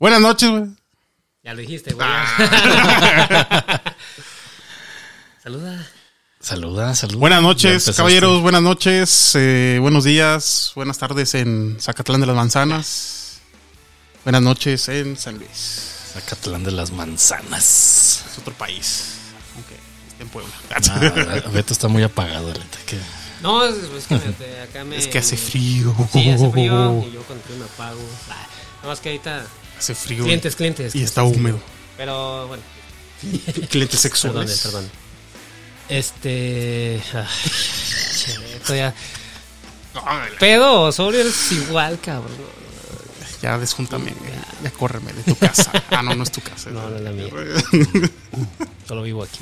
Buenas noches, güey. Ya lo dijiste, güey. Ah. Saluda. Saluda, saluda. Buenas noches, caballeros. Buenas noches. eh, buenos días. Buenas tardes en Zacatlán de las Manzanas. Buenas noches en San Luis. Zacatlán de las manzanas. Es otro país. Aunque esté en Puebla. Ah, Beto está muy apagado ahorita. que- No, es, es que me- acá me. es que hace frío. Sí, hace frío. Y yo con frío me apago. Ah, Nada más que ahorita. Hace frío. Clientes, clientes. Y está húmedo. Pero bueno, Clientes perdón, sexuales. perdón. Este. ay, esto ya- Pedo o sobrio es igual, cabrón. Ya desjúntame. Ya córreme de tu casa. Ah, no, no es tu casa. No, no es la mía. Solo vivo aquí.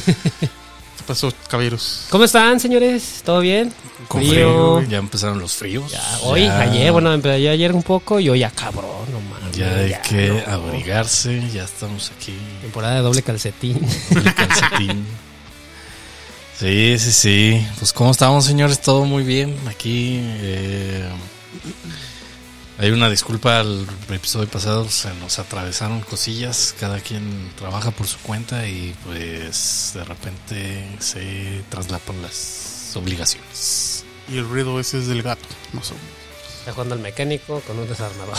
¿Qué pasó, caballeros? ¿Cómo están, señores? ¿Todo bien? Con Frío. Ya empezaron los fríos. Ya, hoy, Ya- ayer, bueno, empezó ayer un poco y hoy ya cabrón, no mames. Ya hay que no. abrigarse. Ya estamos aquí. Temporada de doble calcetín. Doble calcetín. Sí, sí, sí. Pues, ¿cómo estamos, señores? Todo muy bien. Aquí. eh, hay una disculpa al episodio pasado. Se nos atravesaron cosillas. Cada quien trabaja por su cuenta y, pues, de repente se traslapan las obligaciones. Y el ruido ese es del gato. No sé. Está jugando al mecánico con un desarmador.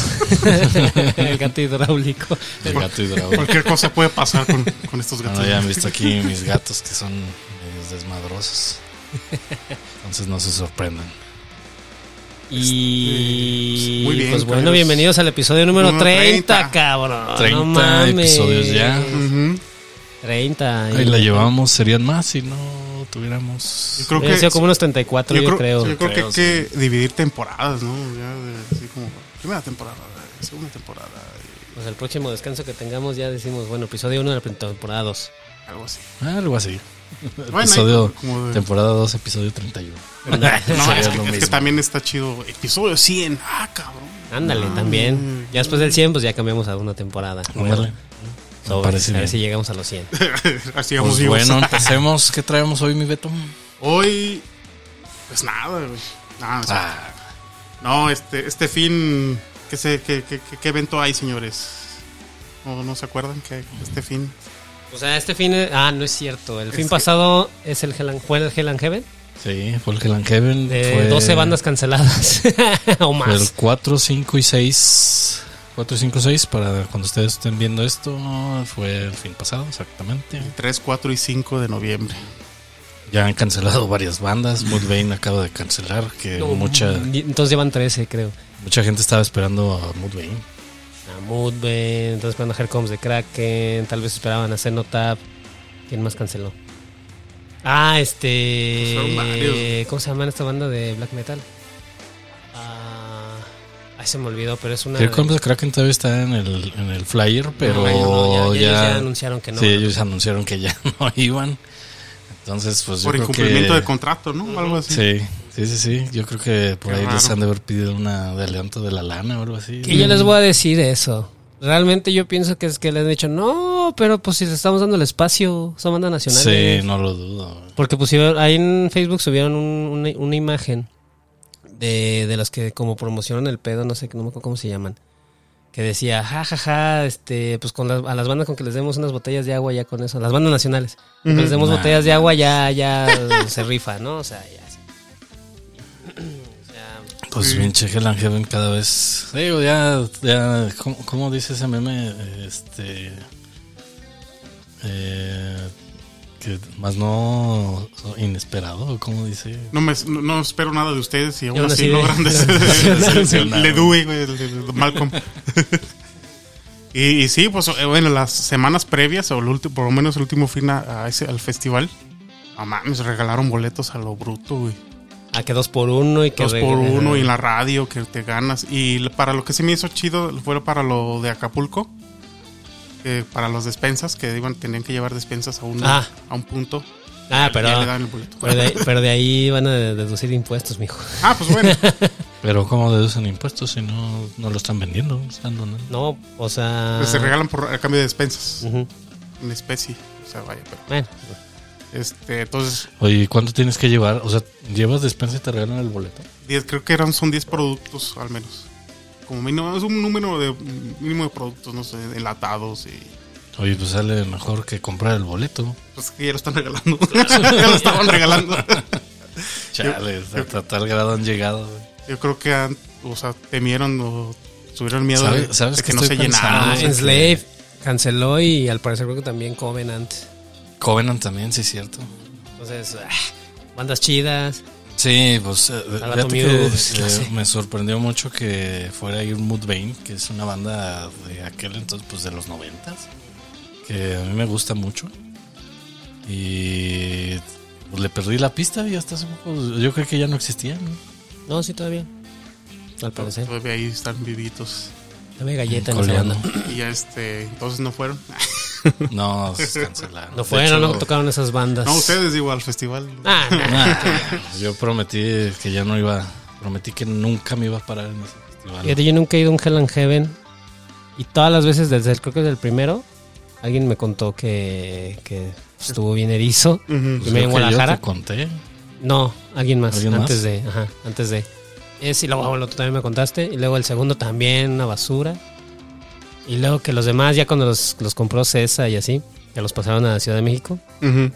El gato hidráulico. El gato hidráulico. Cualquier cosa puede pasar con, con estos gatos. Bueno, ya han visto aquí mis gatos que son medios desmadrosos. Entonces no se sorprendan. Y Muy bien, pues bueno, bienvenidos al episodio número Número 30, 30. cabrón. 30 no mames. episodios ya. Ujú. 30. Ahí la llevamos, serían más si no tuviéramos. Yo creo que sido como unos 34, yo, creo. sí, yo creo que Creo, hay que dividir temporadas, ¿no? Ya de- así como primera temporada, segunda temporada, Pues el próximo descanso que tengamos ya decimos, bueno, episodio 1 de la temporada 2. y algo así. Algo así. Bueno, episodio, de- temporada 2, episodio 31. No, Sería es que, lo es que también está chido. Episodio 100. Ah, cabrón. Ándale, Ah, también. Ya después del 100, pues ya cambiamos a una temporada. Ándale. Parece a ver bien. si llegamos a los 100. Así vamos Pues bueno, empecemos. ¿Qué traemos hoy, mi Beto? Hoy, pues nada, güey. Nada, o sea, Ah, No, este, este fin, ¿qué, sé, qué, qué, qué- qué evento hay, señores? ¿No, no se acuerdan que este fin? O sea, este fin. Ah, no es cierto. El fin Este- pasado es el Hell and, fue el Hell and Heaven. sí, fue el Hell and Heaven. De fue, 12 bandas canceladas. o Fue el más. 4, 5 y 6. 4, 5, 6. Para cuando ustedes estén viendo esto, fue el fin pasado, exactamente. 3, 4 y 5 de noviembre. Ya han cancelado varias bandas. Mudvayne acaba de cancelar. Que No, mucha, Entonces llevan 13, creo. mucha gente estaba esperando a Mudvayne. A Moodbane, entonces esperando a Hercombs de Kraken, tal vez esperaban a Cenotap. ¿Quién más canceló? Ah, este. Pues. ¿Cómo se llama esta banda de black metal? Ay, se me olvidó, pero es una. Comes the Kraken todavía está en el, en el flyer, pero No, ya, ya ya, ellos ya anunciaron que no. Sí, ellos anunciaron que ya no iban. Entonces, pues yo Por creo incumplimiento que... de contrato, ¿no? Algo así. Sí, sí, sí, sí. Yo creo que por Qué ahí les raro. han de haber pedido una adelanto de la lana o algo así. Que yo les voy a decir eso. Realmente yo pienso que es que les han dicho, no, pero pues si le estamos dando el espacio, son bandas nacionales. Sí, no lo dudo. Porque pusieron, ahí en Facebook subieron un- una, una imagen de, de los que como promocionan el pedo, no sé no me acuerdo cómo se llaman. Que decía, ja, ja, ja, este, pues con las, a las bandas con que les demos unas botellas de agua ya con eso, las bandas nacionales. Con que les demos Nah, botellas de agua ya, ya se rifa, ¿no? O sea, ya. O sea, Pues Sí. pinche Hell and Heaven cada vez. Digo, ya, ya, ¿cómo, cómo dice ese meme? Este. Eh, más no inesperado, ¿cómo dice? No, me, no, no espero nada de ustedes y aún aún así logran Le Dewey, Malcolm. y, y sí, pues eh, bueno, las semanas previas, o el último, por lo menos el último fin a, a ese, al festival, a mames, regalaron boletos a lo bruto, güey. a que dos por uno y que Dos por uno y en la radio que te ganas. Y para lo que se me hizo chido fue para lo de Acapulco. Que para los despensas, que iban, tenían que llevar despensas a un, Ah. a un punto. Ah, pero, pero, de, ahí- pero de ahí van a deducir impuestos, mijo. Ah, pues bueno. Pero ¿cómo deducen impuestos si no, no lo están vendiendo? Están. No, o sea... pues se regalan por a cambio de despensas. Ujú. En especie. O sea, vaya, pero. Bueno, Este, entonces, Oye, ¿cuánto tienes que llevar? O sea, ¿llevas despensa y te regalan el boleto? 10, creo que eran, son 10 productos al menos. Como mínimo, es un número de mínimo de productos, no sé, enlatados y Oye, pues sale mejor que comprar el boleto. pues que ya lo están regalando. ya lo estaban regalando. Chale, hasta tal grado han llegado. güey. Yo creo que han, o sea, temieron o tuvieron miedo ¿Sabe- de, sabes de que no se llenaran. Ah, no sé Enslave canceló y al parecer creo que también Covenant. Covenant también, sí es cierto. Entonces, ah, bandas chidas. Sí, pues eh, que, eh, me sorprendió mucho que fuera ir Mudvayne, que es una banda de aquel entonces, pues de los noventas, que a mí me gusta mucho. Y pues, le perdí la pista y hasta hace poco yo creo que ya no existían. ¿no? No, sí, todavía. Al parecer. Todavía ahí están vivitos. Todavía galleta en esa banda. Y ya este, entonces no fueron. No, se cancelaron. No fueron, hecho, no tocaron esas bandas. No, ustedes digo al festival. Ah, nah. ah, yo prometí que ya no iba, prometí que nunca me iba a parar en ese festival. Fíjate, yo nunca he ido a un Hell and Heaven. Y todas las veces, desde el, creo que desde el primero, alguien me contó que, que estuvo bien erizo. Ujú. Y me en yo te conté. No, alguien más. ¿Alguien antes más? de, ajá, antes de. Es y luego bueno, tú también me contaste. Y luego el segundo también, una basura. Y luego que los demás, ya cuando los, los compró Cesa y así, que los pasaron a Ciudad de México, Ujú.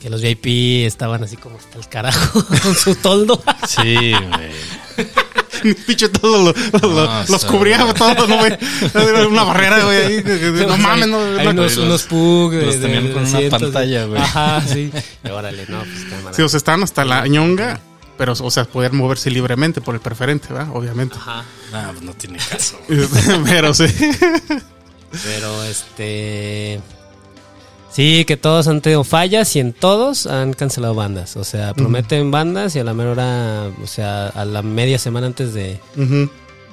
que los VIP estaban así como hasta el carajo con su toldo. Sí, güey. Pinche todo lo- lo- No, los cubría todo, ¿no, güey? Una barrera, güey, ahí. No mames, no. Hay no- unos, los- unos pug los de- tenían de con una pantalla, güey. Ajá, sí. Y órale, no, pues cámara. Sí, o sea, estaban hasta la ñonga, pero, o sea, poder moverse libremente por el preferente, ¿verdad? Obviamente. Ajá. No, pues no tiene caso. pero sí. Pero este. Sí, que todos han tenido fallas y en todos han cancelado bandas. O sea, prometen bandas y a la mera hora, o sea, a la media semana antes de,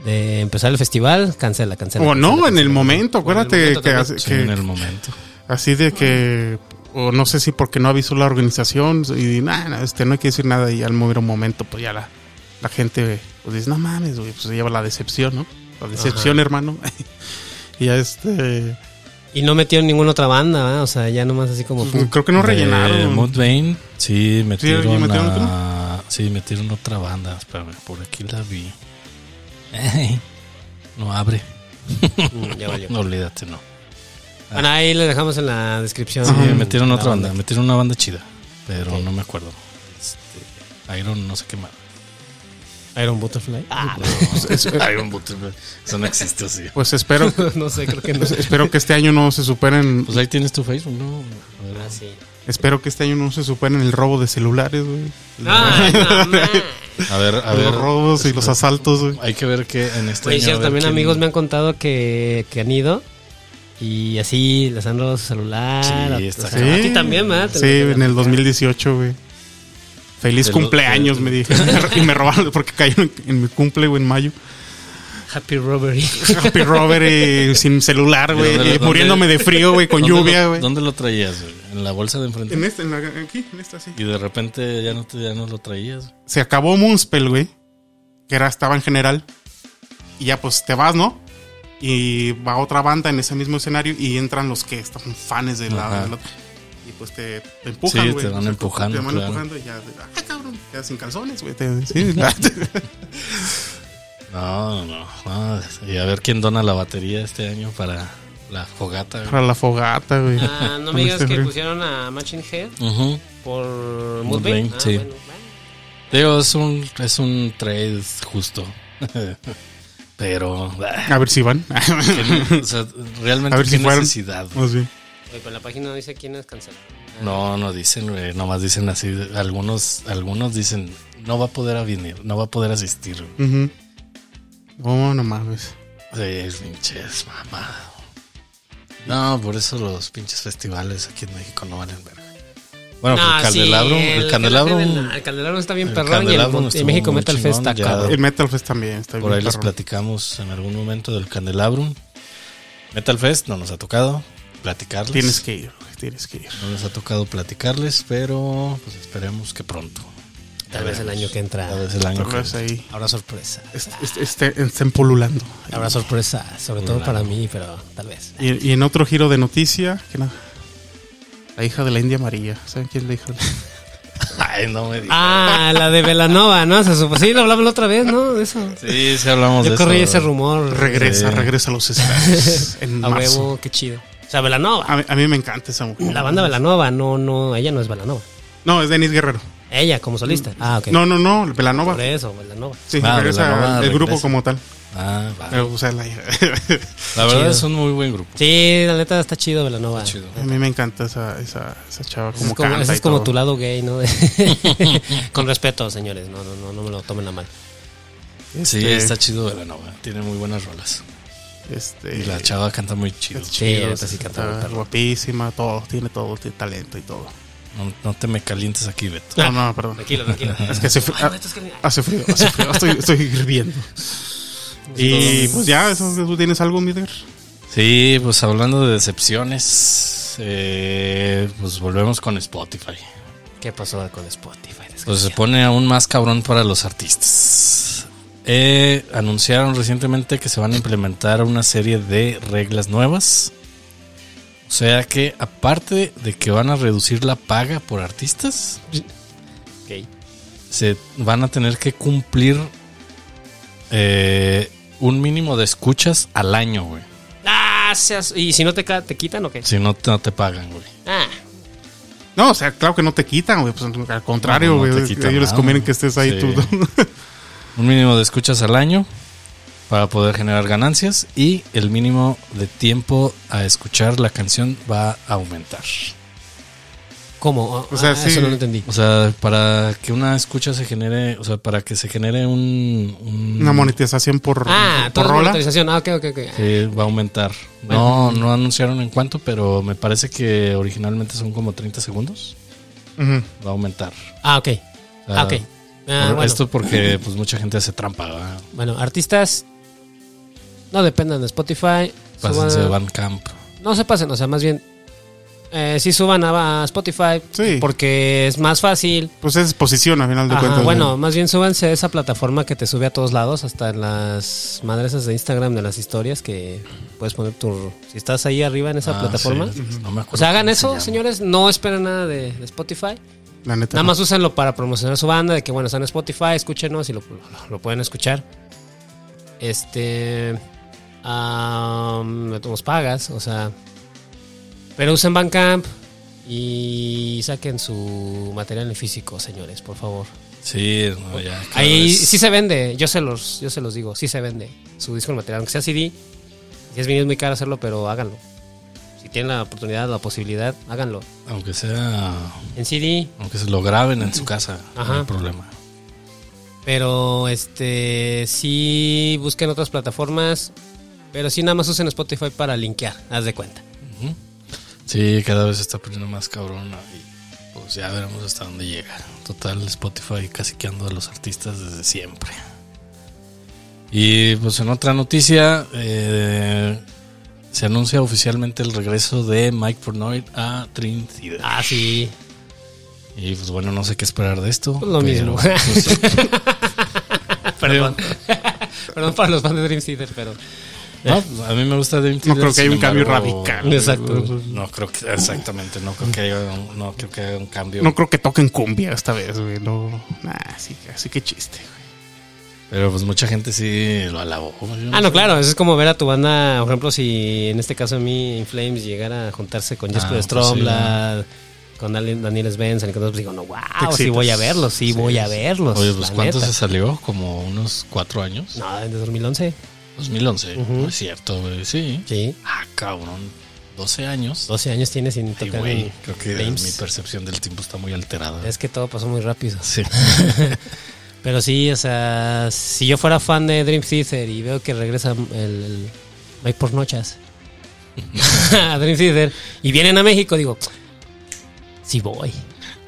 de empezar el festival, cancela, cancela. O cancela, no, en cancela. el momento, O en el acuérdate que, Sí, que- en el momento. así de que, o no sé si porque no avisó la organización y nada, este, no hay que decir nada y al mover un momento, pues ya la, la gente pues dice, no mames, güey, pues se lleva la decepción, ¿no? La decepción, hermano. y ya este, Y no metieron ninguna otra banda, ¿verdad? O sea, ya nomás así como. pues, creo que no rellenaron. Mudvayne, sí, metieron, ¿y metieron a- Sí, metieron otra banda. Espérame, por aquí la vi. No abre. Mm. No, olvídate, no. Bueno, ahí le dejamos en la descripción. Sí, metieron otra banda. Metieron una banda chida. Pero no me acuerdo. Este, Iron, no sé qué más. Iron Butterfly. Ah, Iron Butterfly. Eso no existe así. Pues espero, no sé, creo que no. espero que este año no se superen, Pues ahí tienes tu Facebook, ¿no? Ah, sí. espero que este año no se superen el robo de celulares, güey. Ay, no. A ver, a ver. los robos y los asaltos, güey. Hay que ver que en este Oye, año. cierto, también quién- amigos me han contado que, que han ido y así les han robado su celular. Sí, a, está o sea, a ti también, ¿verdad? Sí, en el 2018, güey. Feliz De lo- cumpleaños, de- me dije. y me robaron porque cayó en, en mi cumple, güey, en mayo. Happy Robbery. Happy Robert y sin celular, ¿Y güey. dónde- muriéndome de frío, güey, con ¿Dónde lluvia, güey. ¿Dónde lo traías? güey? ¿En la bolsa de enfrente? En este, en la, aquí, en esta, sí. Y de repente ya no, te, ya no lo traías. Se acabó Moonspell, güey. Que era, estaba en general. Y ya, pues, te vas, ¿no? Y va otra banda en ese mismo escenario y entran los que están fans de la... Del otro. Y pues te, te empujan, Sí, güey. te van O sea, empujando, Te van claro. empujando y ya... ¡Ah, cabrón! Quedas sin calzones, güey. Sí, No, no, no. Y a ver quién dona la batería este año para la fogata. güey. Para la fogata, güey. Ah, no me digas este que frío. pusieron a Machine Head Ujú. por Mudvayne, Mudvayne. Ah, sí. bueno, bueno. Digo, es un, es un trade justo. Pero, A ver si van. que- o sea, realmente A ver qué fueron. necesidad. sí. Oye, pero la página no dice quiénes cancelan. No, no dicen, güey, nomás dicen así. Algunos, algunos dicen, no va a poder venir, no va a poder asistir. güey. Ujú. No, no mames. Sí, pinches mamá. No, por eso los pinches festivales aquí en México no valen verga. Bueno, No, pues el candelabro, sí, el candelabro, el, el candelabro está bien el perrón y el, México Metal Fest está cabrón. El Metal Fest también está por bien ahí les platicamos en algún momento del candelabro. Metal Fest no nos ha tocado platicarles. Tienes que ir, tienes que ir. No nos ha tocado platicarles, pero pues esperemos que pronto. Tal vez el año que entra. Tal vez el año que vez ahí Habrá sorpresa. est- est- esté- estén pululando. Habrá sorpresa, sobre todo para mí, pero tal vez. Y, y en otro giro de noticia, que no, la hija de la India María. ¿Saben quién es la hija de Ay, no me digas. Ah, la de Velanova, ¿no? Se supo- Sí, lo hablamos la otra vez, ¿no? De eso. Sí, sí hablamos Yo de corrí eso. ese rumor. Regresa, Sí. regresa a los estadios en A marzo. huevo, qué chido. O sea, Velanova. A mí, a mí me encanta esa mujer. La banda Velanova, no, no, ella no es Velanova. No, es Denis Guerrero. Ella como solista. Ah, ok. No, no, no, Velanova. Por eso, Velanova. Sí, Ah, regresa Belanova el grupo como tal. Ah, va. O sea, la- La verdad Chido. es un muy buen grupo. Sí, la neta está chido Velanova. Está chido. a mí me encanta esa, esa, esa chava como es como, canta ese y es como todo. tu lado gay, ¿no? Con respeto, señores. No, no, no, no me lo tomen a mal. Sí, Este, está chido de la nova. Tiene muy buenas rolas. Este, Y la chava canta muy chido. es Sí, chido, neta sí canta muy está guapísima, todo, tiene todo, tiene talento y todo. No, no te me calientes aquí, Beto. No, no, perdón. Tranquilo, tranquilo. Es que hace frío, Ay, güey, esto es que- hace frío, hace frío, estoy, estoy hirviendo. Y pues ya, eso, ¿tú tienes algo, Mider? Sí, pues hablando de decepciones, eh, pues volvemos con Spotify. ¿Qué pasó con Spotify? Pues se pone aún más cabrón para los artistas. Eh, anunciaron recientemente que se van a implementar una serie de reglas nuevas. O sea que aparte de que van a reducir la paga por artistas, se van a tener que cumplir eh, un mínimo de escuchas al año, güey. Ah, seas- ¿Y si no te, ca- te quitan o qué? Si no, te- no te pagan, güey. Ah, No, o sea, claro que no te quitan, güey. Pues al contrario, No, no güey. te quitan ellos les nada. conviene que estés ahí Sí. tú. Un mínimo de escuchas al año para poder generar ganancias y el mínimo de tiempo a escuchar la canción va a aumentar. ¿Cómo? O sea, Ah, sí. Eso no lo entendí. O sea, para que una escucha se genere, o sea, para que se genere un... un- Una monetización por, Ah, por rola. monetización. Ah, ok, ok, ok. Sí, va a aumentar. No, no anunciaron en cuánto, pero me parece que originalmente son como 30 segundos. Ujú. Va a aumentar. Ah, ok. Ah, ok. Ah, Por- bueno. Esto porque pues mucha gente hace trampa. ¿verdad? Bueno, artistas no dependan de Spotify. Pásense suban- Bandcamp. No se pasen, o sea, más bien eh, sí suban a, a Spotify Sí. porque es más fácil. Pues es exposición, a final de Ajá, cuentas. bueno, más bien súbanse a esa plataforma que te sube a todos lados, hasta en las madres esas de Instagram de las historias que puedes poner tu... Si estás ahí arriba en esa Ah, plataforma. sí, no me acuerdo O sea, hagan se eso, señores. No esperen nada de, de Spotify. La neta. Nada no. más úsenlo para promocionar su banda, de que bueno, están en Spotify, escúchenos y lo, lo- lo pueden escuchar. Este. am, no tenemos pagas, o sea. Pero usen Bandcamp y saquen su material en físico, señores, por favor. Sí, no, ya. Ahí vez- sí se vende, yo se los, yo se los digo, sí se vende su disco en material, aunque sea CD. Si es muy caro hacerlo, pero háganlo. Si tienen la oportunidad, la posibilidad, háganlo. Aunque sea. En CD, Aunque se lo graben en su casa, no Ajá. hay problema. Pero este sí busquen otras plataformas. Pero sí nada más usen Spotify para linkear, haz de cuenta. Sí, cada vez se está poniendo más cabrona y pues ya veremos hasta dónde llega. Total, Spotify casi que ando a los artistas desde siempre. Y pues en otra noticia, eh, se anuncia oficialmente el regreso de Mike Pornoy a Dream Theater. Ah, sí. Y pues bueno, no sé qué esperar de esto. Pues lo mismo. pues, Perdón. Perdón para los fans de Dream Theater, pero. No, pues, a mí me gusta Dream No creo que haya un cambio radical. Exacto. No creo que, exactamente, no creo que haya un, no creo que haya un cambio. No creo que toquen cumbia esta vez, güey. No, nah, sí, así que chiste, güey. Pero pues mucha gente sí lo alabó. Yo Ah, no, sé. claro. Eso es como ver a tu banda, por ejemplo, si en este caso a mí, In Flames, llegara a juntarse con Jesper pues Stromblad, con Daniel, Svensson, y con todos, digo, no, wow, sí voy a verlos, sí, voy a verlos. Oye, pues ¿cuánto neta. se salió? Como unos cuatro años. No, desde 2011. 2011. Ujú. No es cierto, güey. Sí. Sí. Ah, cabrón. 12 años. 12 años tiene sin Ay, tocar güey. en Creo que mi percepción del tiempo está muy alterada. Es que todo pasó muy rápido. Sí. Pero sí, o sea, si yo fuera fan de Dream Theater y veo que regresa el, el Mike por noches a Dream Theater y vienen a México, digo, sí voy.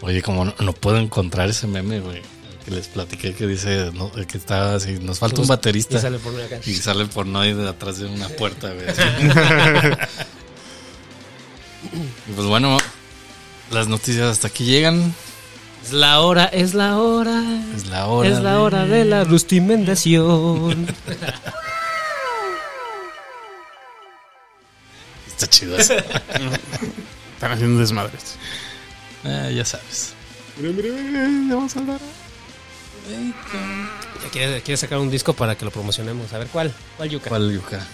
Oye, como no, no puedo encontrar ese meme, güey. Que les platiqué que dice no, que está así. Nos falta un baterista. Y sale por acá. Y sale por no ir de atrás de una puerta, güey. y pues bueno, las noticias hasta aquí llegan. Es la hora, es la hora. Es la hora. es la de- hora de la rustimendación. Está chido eso. Están haciendo desmadres. Eh, ya sabes. Mira, mira, mira, vamos a hablar. Ya quiere, quiere sacar un disco para que lo promocionemos. A ver, ¿cuál? ¿Cuál yuca? ¿Cuál yuca?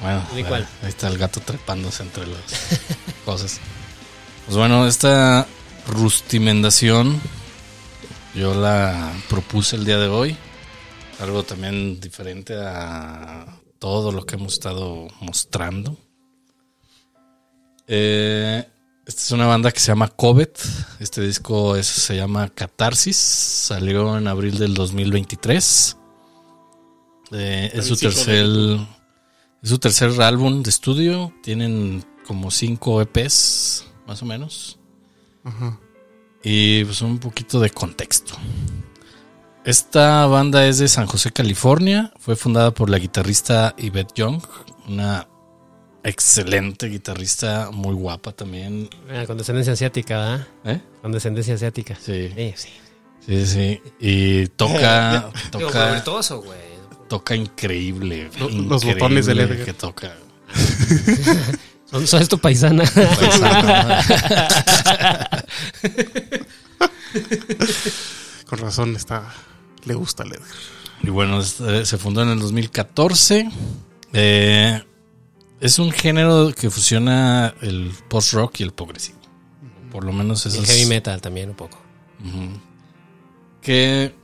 Bueno, ¿De ahí- cuál? ahí está el gato trepándose entre las cosas. Pues bueno, esta rustimendación yo la propuse el día de hoy. Algo también diferente a todo lo que hemos estado mostrando. Eh, esta es una banda que se llama Covet. Este disco es- se llama Catarsis. Salió en abril del 2023. Eh, es su tercer es su tercer álbum de estudio. Tienen como cinco EPs, más o menos. Ajá. Y pues un poquito de contexto. Esta banda es de San José, California. Fue fundada por la guitarrista Yvette Young, una excelente guitarrista, muy guapa también. Ah, con descendencia asiática, ¿verdad? ¿Eh? Con descendencia asiática. Sí, Sí, sí. sí, sí. Y toca, toca, virtuoso, güey. toca increíble. Lo- los increíble botones del Edgar. que toca. Son, son tu paisana. Con razón está. Le gusta el Edgar. Y bueno, eh, se fundó en el 2014. Eh, es un género que fusiona el post-rock y el progresivo. Por lo menos eso el heavy metal también, un poco. Que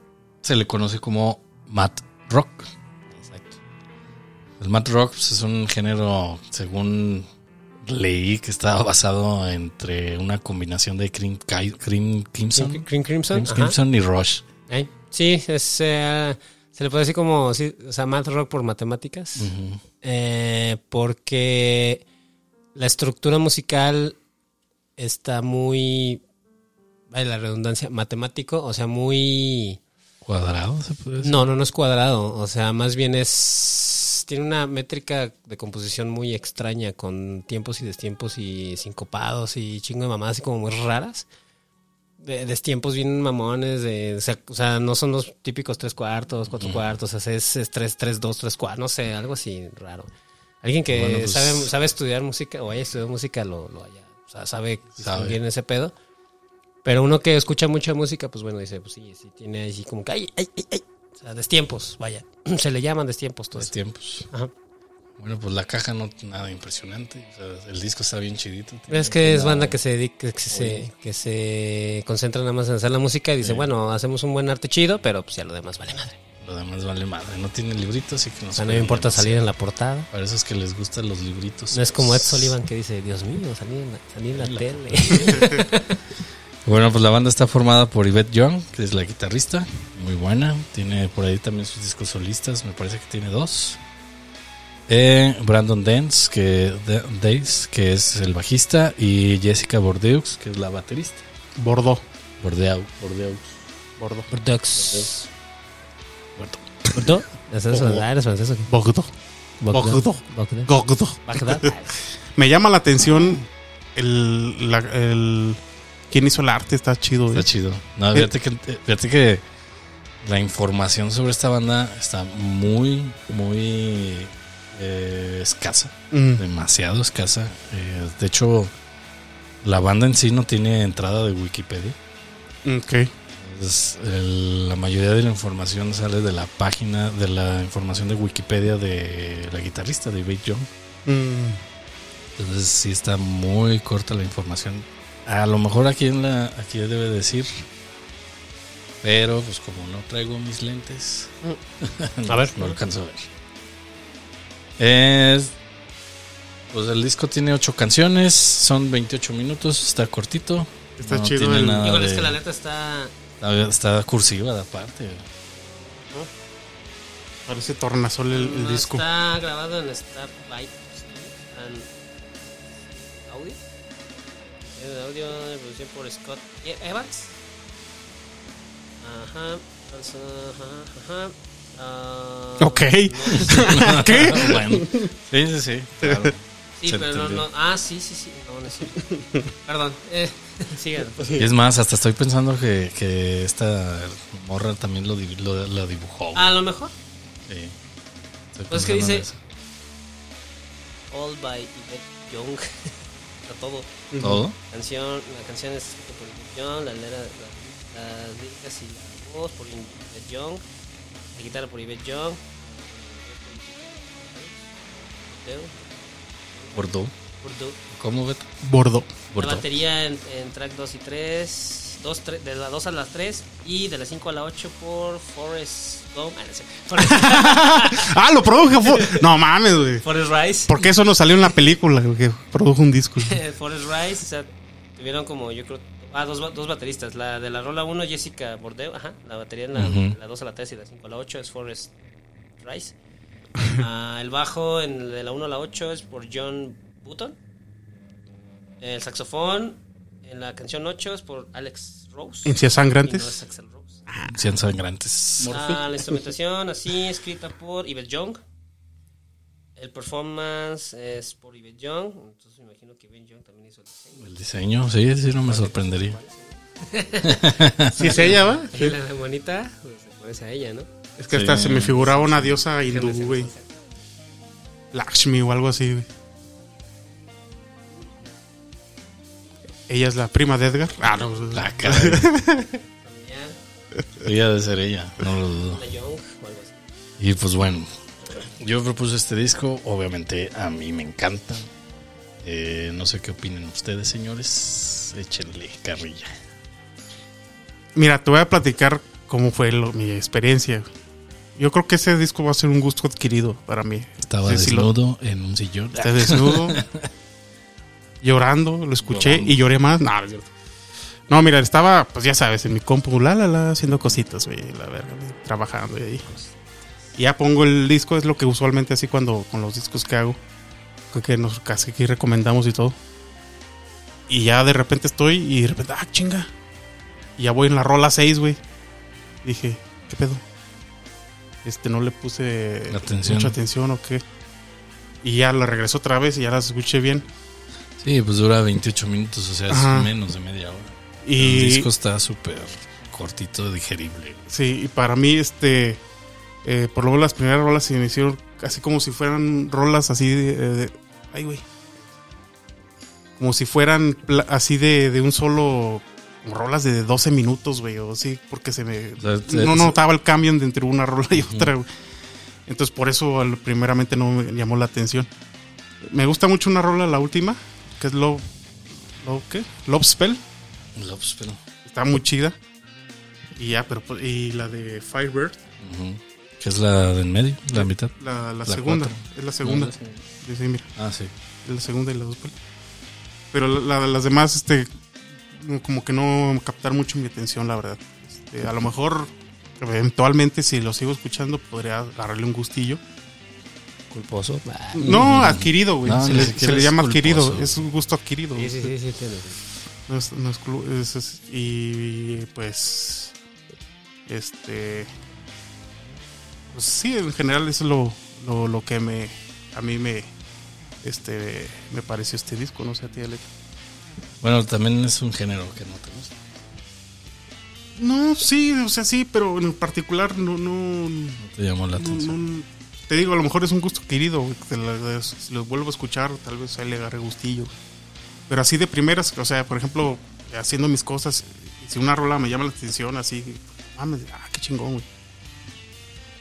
se le conoce como mat rock. Exacto. El mat rock pues, es un género, según leí, que estaba basado entre una combinación de Cream, Cream Crimson, Cream, Cream Crimson. Cream. Crimson y Rush. Ahí. Sí, es, eh, se le puede decir como, sí, o sea, math rock por matemáticas. Ujú. Eh, porque la estructura musical está muy, vaya la redundancia, matemático, o sea, muy... Cuadrado, se puede decir. No, no, no es cuadrado, o sea, más bien es... Tiene una métrica de composición muy extraña, con tiempos y destiempos y sincopados y chingo de mamadas así como muy raras. De, destiempos bien mamones, de, o, sea, no son los típicos tres cuartos, cuatro cuartos, o sea, es, es tres, tres, dos, tres cuartos, no sé, algo así raro. Alguien que Bueno, pues- sabe, sabe estudiar música o haya estudiado música lo, lo haya, o sea, sabe, Sabe. bien ese pedo. Pero uno que escucha mucha música, pues bueno, dice, pues sí, sí, tiene así como que, ay, ay, ay, ay. O sea, destiempos, vaya. Se le llaman destiempos todo Los eso. tiempos. Ajá. Bueno, pues la caja no nada impresionante. O sea, el disco está bien chidito. Es que es banda que se dedica, que se, que se concentra nada más en hacer la música y dice, bueno, hacemos un buen arte chido, pero pues ya lo demás vale madre. Lo demás vale madre. No tiene libritos, así que no O sea, no me importa salir en la portada. Para esos que les gustan los libritos. No es como Ed pues, Sullivan que dice, Dios mío, salí en la, salí en la tele. Bueno, pues la banda está formada por Yvette Young, que es la guitarrista, muy buena. Tiene por ahí también sus discos solistas, me parece que tiene dos. Eh, Brandon Dance, que, de- Dace, que es el bajista, y Jessica Bordeaux, que es la baterista. Bordo. Bordeaux, Bordeaux. Bordo. Bordeaux. ¿Bordeaux? ¿Es eso? Ah, ¿Eres francés o qué? Bordo. Bordeaux. Bordeaux. Bordeaux. Me llama la atención el, la- el quién hizo el arte, está chido. Está eh. chido. No, fíjate que, fíjate que la información sobre esta banda está muy, muy eh, escasa. Mm. demasiado escasa. Eh, de hecho, la banda en sí no tiene entrada de Wikipedia. Ok. Es, el- la mayoría de la información sale de la página, de la información de Wikipedia de la guitarrista de Big John. Mm. Entonces sí está muy corta la información. A lo mejor aquí en la aquí debe decir, pero pues como no traigo mis lentes, A ver. no alcanzo a ver. Es- pues el disco tiene ocho canciones, son 28 minutos, está cortito. Está No chido tiene el- nada Híjole, es de- que la neta está... está, está cursiva aparte. Parece tornasol el, el no disco. Está grabado en Star Byte and Audio. El audio de producción por Scott E- Evans. Ajá. Ajá. Ajá. Ah, Ok. no, ¿Qué? bueno, sí, sí, sí. claro. sí, Se pero no, no. Ah, sí, sí, sí. No, no es. Perdón. Eh, sigan. Y es más, hasta estoy pensando que, que esta morra también lo, lo, la dibujó. A lo mejor. Sí. Estoy Pues que dice- All by Yvette Young. Está todo. ¿Todo? Canción, la canción es escrita por Yvette Young, la letra, la las líricas y la voz por Yvette Young, la guitarra por Yvette Young, Bordeaux. Bordeaux. ¿Cómo, Beto? Bordo. La Bordeaux. batería en, en track 2 y 3, dos, tre- de la 2 a la 3 y de la 5 a la 8 por Forrest Gump. Ah, Ah, lo produjo. No mames, güey. Forrest Rice. Porque eso no salió en la película, que produjo un disco. Forrest Rice, o sea, tuvieron como, yo creo, ah, dos, dos bateristas. La de la rola 1, Jessica Bordeaux, ajá, la batería en la, Ujú. la 2 a la 3 y la 5 a la 8 es Forrest Rice. Ah, el bajo en de la 1 a la 8 es por John Button. El saxofón en la canción 8 es por Alex Rose. ¿Encías Y no sangrantes? es Axel Rose. Sean sangrantes. Ah, la instrumentación así, escrita por Yvette Young. El performance es por Yvette Young. Entonces me imagino que Yvette Young también hizo el diseño. El diseño, sí, sí, no me sorprendería. Sí, es ella, ¿va? Y la bonita, pues se parece a ella, ¿no? Es que Sí. hasta se me figuraba una diosa hindú, güey. Lakshmi o algo así, güey. Ella es la prima de Edgar. Ah, no. La cara. Ella de ser ella, no lo dudo. La Young o algo así. Y pues bueno, yo propuse este disco, obviamente a mí me encanta. Eh, no sé qué opinen ustedes, señores. Échenle carrilla. Mira, te voy a platicar cómo fue lo- mi experiencia. Yo creo que ese disco va a ser un gusto adquirido para mí. Estaba Sí, sí, lo- desnudo en un sillón. Esté desnudo, llorando, lo escuché Llorando. y lloré más. No, no es cierto. No, mira, estaba, pues ya sabes, en mi compu, la, la, la, haciendo cositas, güey, la verga, trabajando y ahí. Ya pongo el disco, es lo que usualmente así cuando, con los discos que hago, que- nos casi aquí recomendamos y todo. Y ya de repente estoy y de repente, ah, chinga. Y ya voy en la rola 6, güey. Dije, ¿qué pedo? Este, no le puse Atención. mucha atención o qué. Y ya la regresó otra vez y ya las escuché bien. Sí, pues dura 28 minutos, o sea, es Ajá. menos de media hora. Y El disco está súper cortito, digerible. sí, y para mí, este, eh, por lo menos las primeras rolas se me hicieron así como si fueran rolas así de, de- ay, güey. Como si fueran así de, de un solo, rolas de 12 minutos, güey, o sí, porque se me... O sea, te- no notaba el cambio entre una rola y otra, güey. Entonces por eso primeramente no me llamó la atención. Me gusta mucho una rola, la última, que es Love... Love ¿Qué? Love Spell. No, pues, pero- Está muy chida. Y ya, pero pues, y la de Firebird, Ujú. Que es la del medio, la mitad. la, la La segunda, cuatro. es la segunda. No, Sí, mira, Ah, sí. es la segunda y la dos. Pero la- la- las demás, este, como que no captar mucho mi atención, la verdad. Este, a lo mejor, eventualmente, si lo sigo escuchando, podría agarrarle un gustillo. Culposo. No, adquirido, güey. No, se, le, se llama culposo. adquirido. Es un gusto adquirido. Sí, sí, sí, sí. No es, no es- es- y pues este pues sí en general eso es lo, lo, lo que me a mí me este me pareció este disco no sé a ti Alex Bueno, también es un género que no te gusta. no sí o sea sí pero en particular no no, No te llamó la no- atención. no- te digo a lo mejor es un gusto adquirido si lo vuelvo a escuchar tal vez ahí le agarre gustillo pero así de primeras o sea por ejemplo haciendo mis cosas si una rola me llama la atención así mames, ah qué chingón güey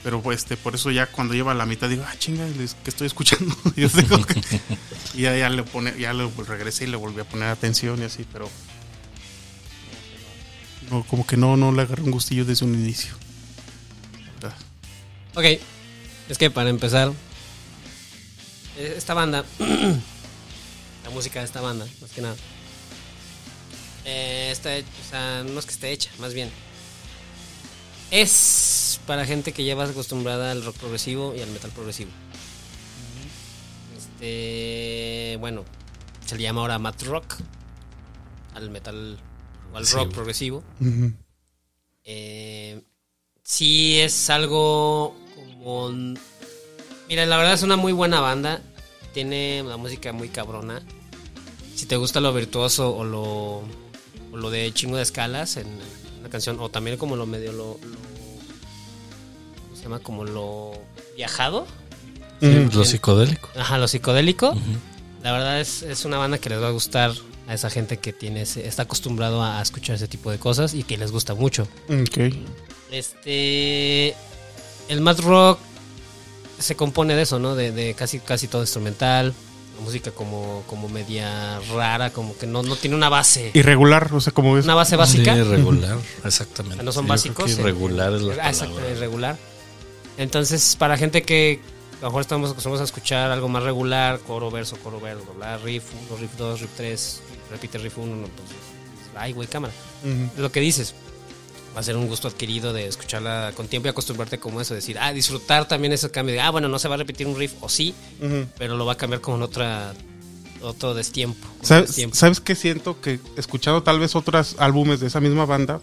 pero pues este por eso ya cuando lleva a la mitad digo ah chinga ¿qué estoy escuchando y, ya, ya le pone ya le regresé y le volví a poner atención y así pero no como que no no le agarré un gustillo desde un inicio. Ok, es que para empezar, eh, esta banda, la música de esta banda, más que nada, eh, está, o sea, no es que esté hecha, más bien, es para gente que ya va acostumbrada al rock progresivo y al metal progresivo. Este, bueno, se le llama ahora mat rock, al metal o al rock progresivo. Eh, sí es algo como... Mira, la verdad es una muy buena banda. Tiene una música muy cabrona. Si te gusta lo virtuoso o lo, o lo de chingo de escalas en la canción, o también como lo medio lo... lo- ¿Cómo se llama? Como lo viajado. Sí, Ujú. lo psicodélico. Ajá, lo psicodélico. La verdad es, es una banda que les va a gustar a esa gente que tiene está acostumbrado a escuchar ese tipo de cosas y que les gusta mucho. Ok. Este. El Mad Rock se compone de eso, ¿no? De, de casi, casi todo instrumental. Música como, como media rara, como que no, no tiene una base. Irregular, o sea, como es. Una base básica. Sí, irregular, exactamente. No son Yo creo básicos, que irregular es la Ah, exacto, palabra. irregular. Entonces, para gente que a lo mejor estamos acostumbrados a escuchar algo más regular, coro, verso, coro, verso, bla, bla, riff 1, riff 2, riff 3, repite riff 1, no, pues, ay, güey, cámara. Es lo que dices. Va a ser un gusto adquirido de escucharla con tiempo y acostumbrarte como eso, decir, ah, disfrutar también ese cambio de, ah, bueno, no se va a repetir un riff, o sí, pero lo va a cambiar con otra, otro destiempo. ¿Sabes, destiempo. ¿Sabes qué siento? Que escuchando tal vez otros álbumes de esa misma banda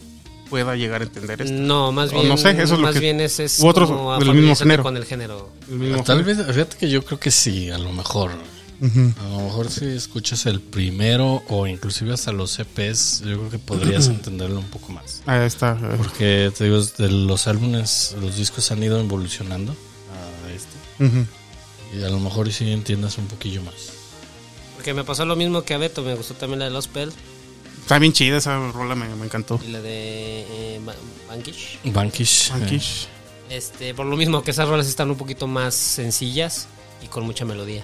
pueda llegar a entender esto. No, más O bien, no sé, eso es lo más que- bien es, es u otros como del mismo género. con el género. El mismo Tal género. vez, fíjate que yo creo que sí, a lo mejor. A lo mejor si escuchas el primero o inclusive hasta los EPs, yo creo que podrías entenderlo un poco más. Ahí está. Porque te digo, de los álbumes, los discos han ido evolucionando a este. ujú. Y a lo mejor sí entiendas un poquillo más. Porque me pasó lo mismo que a Beto, me gustó también la de Los Pel Está bien chida esa rola, me, me encantó. y la de eh, Ba- Bankish. Bankish. eh, Bankish. Este, por lo mismo que esas rolas están un poquito más sencillas y con mucha melodía.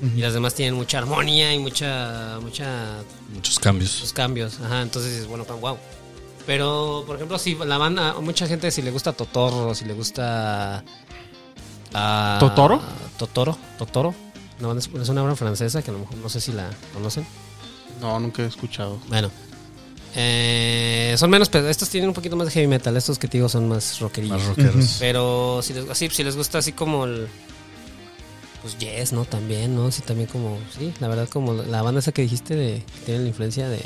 Y las demás tienen mucha armonía y mucha, mucha muchos cambios. los cambios. Ajá, entonces bueno, wow. Pero, por ejemplo, si la banda, mucha gente si le gusta Totoro, si le gusta... ah, ¿Totoro? Totoro, Totoro. Banda- es una banda francesa que a lo mejor no sé si la conocen. No, nunca he escuchado. Bueno. eh, son menos pesados. Estos tienen un poquito más de heavy metal. Estos que te digo son más rockerillos. Más rockeros. Pero si les, así, si les gusta así como el... Pues Yes, ¿no? También, ¿no? Sí, también como... Sí, la verdad como la banda esa que dijiste de... Que tiene la influencia de...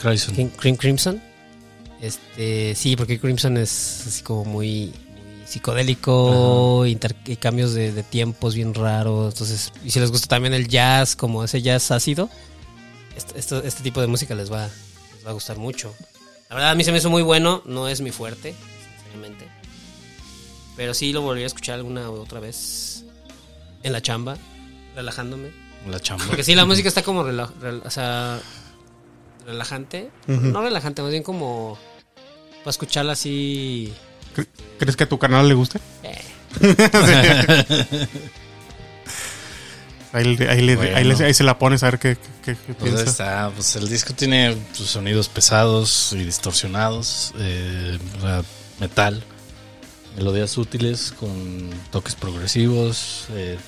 Crimson. Cream Crimson. Este, sí, porque Crimson es así como muy, muy psicodélico, inter- y cambios de, de tiempos bien raros. Entonces, y si les gusta también el jazz, como ese jazz ácido, este, esto- este tipo de música les va, les va a gustar mucho. La verdad, a mí se me hizo muy bueno, no es mi fuerte, sinceramente. Pero sí lo volví a escuchar alguna u otra vez en la chamba, relajándome. La chamba. Porque sí, la música está como rela- rel- o sea, relajante. No relajante, más bien como para escucharla así. ¿Cre- ¿Crees que a tu canal le guste? eh, Ahí, ahí, le- Bueno. ahí, le- ahí se la pones a ver qué, qué- qué Pues piensa. está, pues el disco tiene sus sonidos pesados y distorsionados, eh, o sea, metal, melodías útiles con toques progresivos, eh,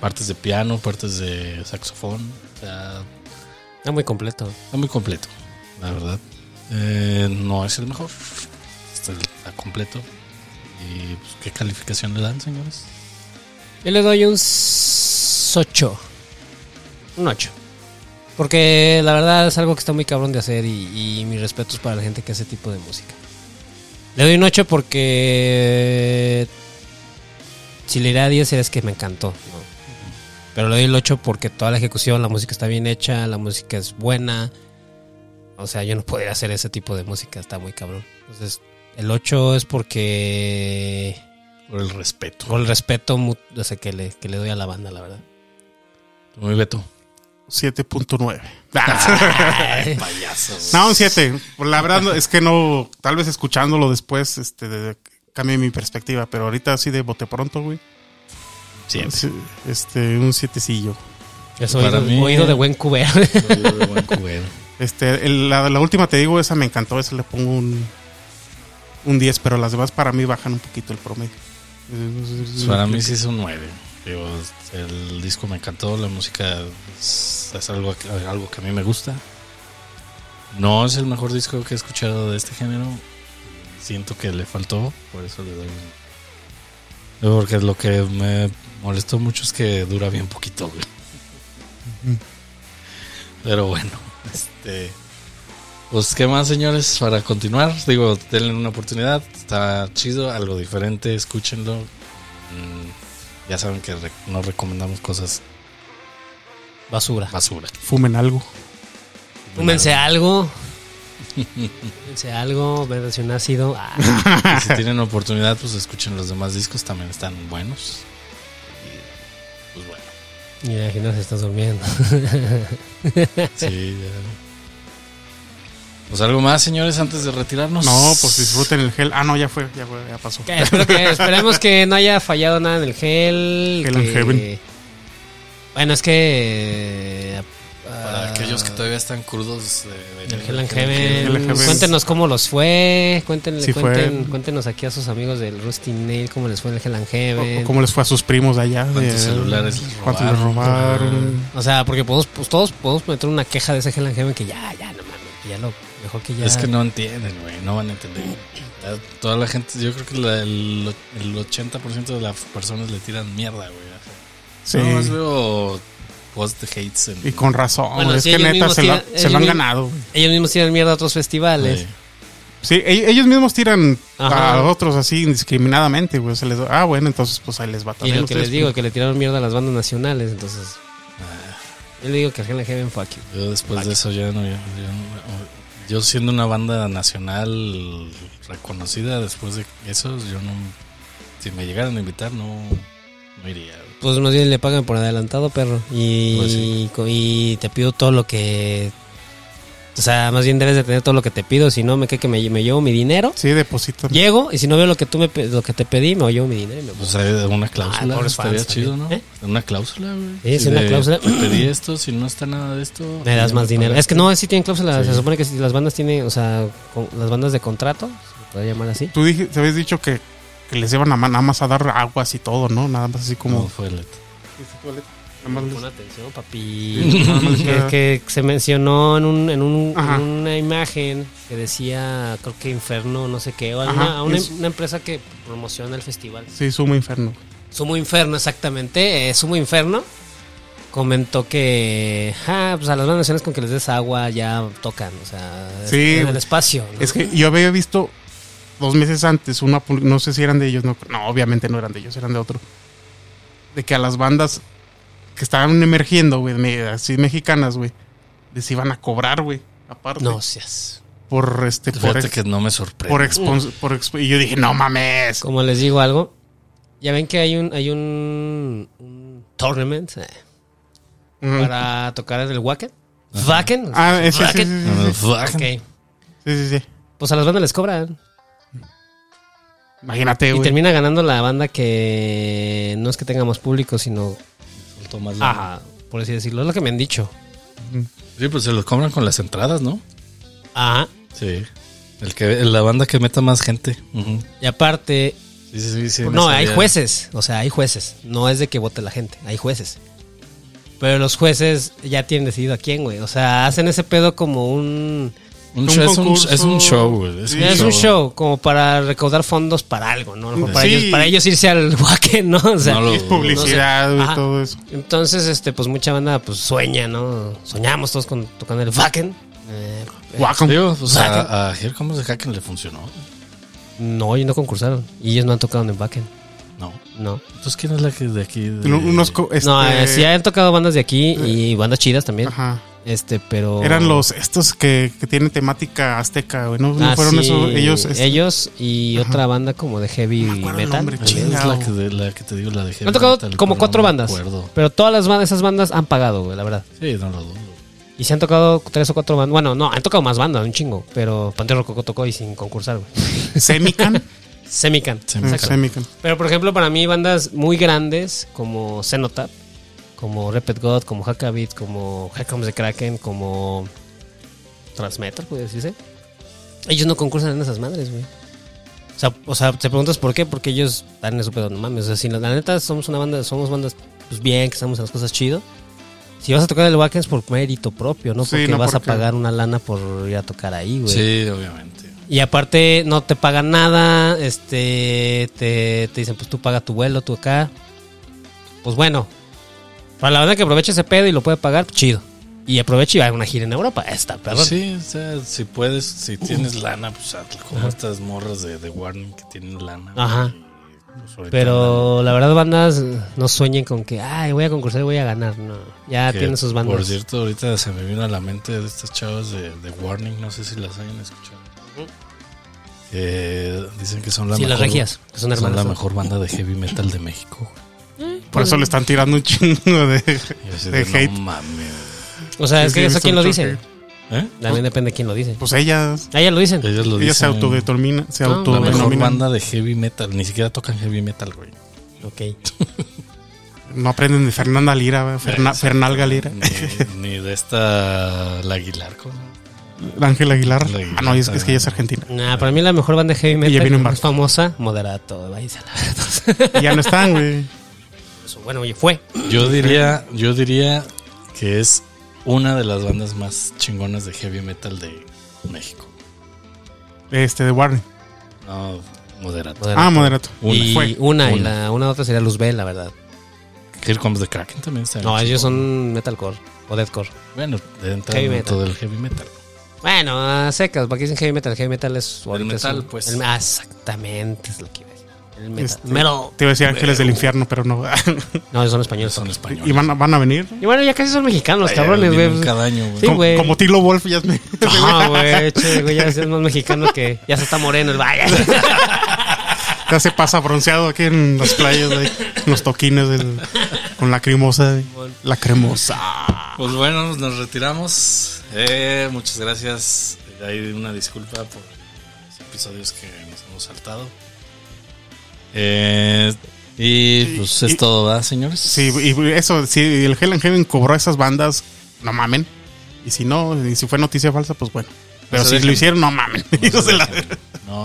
partes de piano, partes de saxofón, o sea, está muy completo. está muy completo, la verdad. Eh, no es el mejor, está, está completo. ¿Y pues, qué calificación le dan, señores? Yo le doy un 8. Un 8. Porque la verdad es algo que está muy cabrón de hacer y, y mis respetos para la gente que hace tipo de música. Le doy un 8 porque si le iré a 10 es que me encantó. ¿no? Pero le doy el 8 porque toda la ejecución, la música está bien hecha, la música es buena. O sea, yo no podría hacer ese tipo de música, está muy cabrón. Entonces, el 8 es porque Por el respeto. con el respeto o sea, que, le, que le doy a la banda, la verdad. Muy Beto. 7.9. Payasos. No, un 7. La verdad es que no, tal vez escuchándolo después, este, de- cambie mi perspectiva, pero ahorita así de bote pronto, güey. Sí, Este, un sietecillo. Es Para oído, mí- oído de buen cubero. de buen cubero. Este, el- la, la última te digo, esa me encantó, esa le pongo un, un 10, pero las demás para mí bajan un poquito el promedio. Para mí sí es un 9. Digo, el disco me encantó, la música es, es algo, que- algo que a mí me gusta. No es el mejor disco que he escuchado de este género. Siento que le faltó, por eso le doy un... Porque lo que me molestó mucho es que dura bien poquito, güey. Pero bueno, este... Pues, ¿qué más, señores? Para continuar, digo, denle una oportunidad. Está chido, algo diferente, escúchenlo. Mm, ya saben que re- no recomendamos cosas Basura. basura. Fumen algo. Fúmense algo. Fúmense algo, beberse un ácido. Ah, si tienen oportunidad, pues escuchen los demás discos, también están buenos. Y, pues bueno. Y imagino se estás durmiendo. Sí, ya. Pues algo más, señores, antes de retirarnos. No, pues disfruten el gel. Ah, no, ya fue, ya fue, ya pasó. Que espero que, esperemos que no haya fallado nada en el gel. Hell que- and Heaven. Bueno, es que. Para aquellos que todavía están crudos de, de- El Hell and Heaven. Cuéntenos cómo los fue. Cuéntenle, Sí fue. cuéntenos aquí a sus amigos del Rusty Nail cómo les fue en el Hell and Heaven. o ¿Cómo les fue a sus primos de allá? ¿Cuántos De- celulares les ¿Cuántos les robaron? robaron? O sea, porque podemos, pues, todos podemos meter una queja de ese Hell and Heaven que ya, ya, no mames. Ya lo mejor que ya. Es que no entienden, güey, no van a entender. Toda la gente, yo creo que la- el, el 80% de las personas le tiran mierda, güey. Sí. No, más veo post hates en... Y con razón. Bueno, es sí, que ellos neta mismos se, lo- se lo han ganado. Ellos mismos tiran mierda a otros festivales. Sí. Sí, ellos mismos tiran Ajá. a otros así indiscriminadamente, güey. Se les, ah, bueno, entonces pues ahí les va Y también. lo que les digo, que le tiraron mierda a las bandas nacionales, entonces. Ah, Yo le digo que and Heaven fuck you. Yo después de eso ya no... ya- ya no- yo siendo una banda nacional reconocida, después de eso, yo no... Si me llegaran a invitar, no, no iría. Pues más bien le pagan por adelantado, perro. Y, Pues sí. y te pido todo lo que. O sea, más bien debes de tener todo lo que te pido. Si no, me que me, me llevo mi dinero. Sí, depositan. Llego y si no veo lo que tú me lo que te pedí, me llevo mi dinero y me. Pues hay una cláusula, Ah, estaría fans chido, ¿no? también. Una cláusula, güey. Sí, sí, Si una de, cláusula. Te pedí esto, si no está nada de esto... me das más dinero. Es que no, sí tienen cláusula. Sí. Se supone que si las bandas tienen, o sea, con- las bandas de contrato, se puede llamar así. Tú dije, te habías dicho que, que les iban a nada más a dar aguas y todo, ¿no? Nada más así No, como. fue el... Pon atención, papi. Que, que se mencionó en, un, en, un- Ajá. en una imagen que decía, creo que Inferno, no sé qué, o una, una- es- una empresa que promociona el festival. Sí, sumo inferno. Sumo Inferno, exactamente. eh, Sumo Inferno comentó que ah, pues a las bandas nacionales con que les des agua ya tocan, o sea, Sí, en el espacio. ¿no? Es que yo había visto dos meses antes una, no sé si eran de ellos, no, no, obviamente no eran de ellos, eran de otro. De que a las bandas que estaban emergiendo, güey, así mexicanas, güey, les iban a cobrar, güey, aparte. no seas. Por este, por, Fíjate ex- que no me sorprende. por, por y yo dije, no mames. Como les digo algo, ya ven que hay un hay un, un tournament eh, para tocar en el Wacken. Wacken. Ah, ese, sí, sí, Wacken. sí, sí, sí, sí, sí. Pues a las bandas les cobran. Imagínate, Y güey. termina ganando la banda que no es que tenga más público, sino. Más. Ajá, por así decirlo. Es lo que me han dicho. Sí, pues se los cobran con las entradas, ¿no? Ajá. Sí. El que, la banda que meta más gente. Y aparte, Sí, sí, sí, no, hay sabía. jueces. O sea, hay jueces. No es de que vote la gente, hay jueces. Pero los jueces ya tienen decidido a quién, güey. O sea, hacen ese pedo como un. Un Un show, es, un, concurso. es un show, güey. Es, Sí. un, es show. un show, como para recaudar fondos para algo, ¿no? A lo mejor Para, Sí. ellos, para ellos irse al Wacken, ¿no? O sea, No lo- Es publicidad, no sé. Ajá. todo eso. Entonces, este, pues mucha banda pues sueña, ¿no? Soñamos todos con tocando el Wacken. Eh, Wacom. Digo, pues Wacken. a, a Here Comes the Hacken le funcionó. no, ellos no concursaron. Y ellos no han tocado en el Wacken. No. No. Entonces, ¿quién es la que de aquí? de- Unos co- este, No, eh, sí han tocado bandas de aquí y bandas chidas también. Ajá. Este, pero. Eran los estos que, que tienen temática azteca, güey. ¿No, no Ah, fueron sí, esos? Ellos. este, ellos y Ajá. otra banda como de heavy No me acuerdo el metal. nombre, Es la que, de- la que te digo, la de Han tocado Metal, como cuatro no me bandas. acuerdo. Pero todas las bandas, esas bandas han pagado, güey, la verdad. Sí, no lo dudo. Y se han tocado tres o cuatro bandas. Bueno, no, han tocado más bandas, un chingo. Pero Panteón Rococo tocó y sin concursar, güey. Semican. Semican. Se me Semican. Pero por ejemplo, para mí, bandas muy grandes como Cenotap, como Repet God, como Hackabit, como Comes the Kraken, como Transmetal, puede decirse. Ellos no concursan en esas madres, güey. O sea, o sea, te preguntas por qué, porque ellos están en su pedo, no mames. O sea, si la, la neta somos una banda, somos bandas pues bien, que estamos en las cosas chido. Si vas a tocar el Wacken es por mérito propio, no Sí, porque no vas porque- a pagar una lana por ir a tocar ahí, güey. Sí, obviamente. Y aparte no te pagan nada, este, te, te dicen, pues tú paga tu vuelo, tú acá. Pues bueno, para la banda que aproveche ese pedo y lo puede pagar, chido. Y aproveche y va a una gira en Europa, está perro. Sí, o sea, si puedes, si tienes lana, pues hazlo, como estas morras de, de Warning que tienen lana. Ajá. Pues, Pero la verdad, bandas no sueñen con que, ay, voy a concursar y voy a ganar. No, ya que, tienen sus bandas. Por cierto, ahorita se me vino a la mente de estas chavas de, de Warning, no sé si las hayan escuchado. Que dicen que son la sí, mejor. las regias, que son la mejor banda de heavy metal de México. Por eso le están tirando un chingo de, de de, hate. No mames. O sea, es Sí, que sí, eso quién lo dice. ¿Eh? También depende de quién lo dice. Pues ellas, Ah, ya lo dicen. Ellos lo ellas se autodeterminan, se No, La mejor autodenominan. banda de heavy metal. Ni siquiera tocan heavy metal, güey. Ok. No aprenden de Fernanda Lira, Ferna- Fernal Galera, Ni, ni de esta. La Aguilar, ¿cómo? Ángel Aguilar. La Aguilar, Ah, no, es, es que ella es argentina. Nah, para mí la mejor banda de heavy Ella viene metal en más barco. famosa, Moderato. Váyanse a la verdad. Y ya no están, güey. Eso, Bueno, oye, fue. Yo diría, yo diría que es una de las bandas más chingonas de heavy metal de México. Este, de Warren. No, moderato. Moderato. Ah, moderato. Y Fue. una, y Una. la una otra sería Luzbel, la verdad. Here Comes the Kraken también está. No, ellos son metalcore o deathcore. Bueno, Heavy dentro metal. del heavy metal. Bueno, a secas, porque dicen heavy metal. Heavy metal es. es metal, un- pues. el- ah, exactamente, es lo que iba a decir. El metal. Este, Metal. Te iba a decir Ángeles del Infierno, pero no. No, son españoles. Son españoles. y van, a- van a venir. Y bueno, ya casi son mexicanos, Ay, cabrones, güey. Cada año, güey. Sí, como, güey. como Tilo Wolf, ya es No, güey, che, güey, ya es más mexicano que ya se está moreno el vaya. ya se pasa bronceado aquí en las playas, güey, en los toquines del- con la cremosa. La cremosa. Pues bueno, nos retiramos. Eh, muchas gracias. Hay una disculpa por los episodios que nos hemos saltado. Eh, y pues es Y- todo, ¿verdad, señores? Sí, y eso, si el Hell and Heaven cobró a esas bandas, no mamen. Y si no, y si fue noticia falsa, pues bueno. Pero si dejen. lo hicieron, no mamen. No, se la-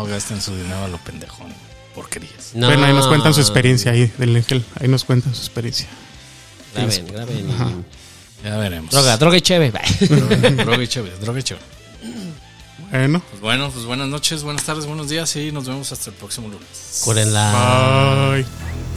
gasten su dinero a lo pendejón. Porquerías. No. Bueno, ahí nos cuentan su experiencia ahí del Hell. Ahí nos cuentan su experiencia. Graben, graben. Ya veremos. Droga, droga y cheve. droga y chévere, droga y chévere. Bueno, Pues bueno, pues buenas noches, buenas tardes, buenos días y nos vemos hasta el próximo lunes. Cúrenla. bye.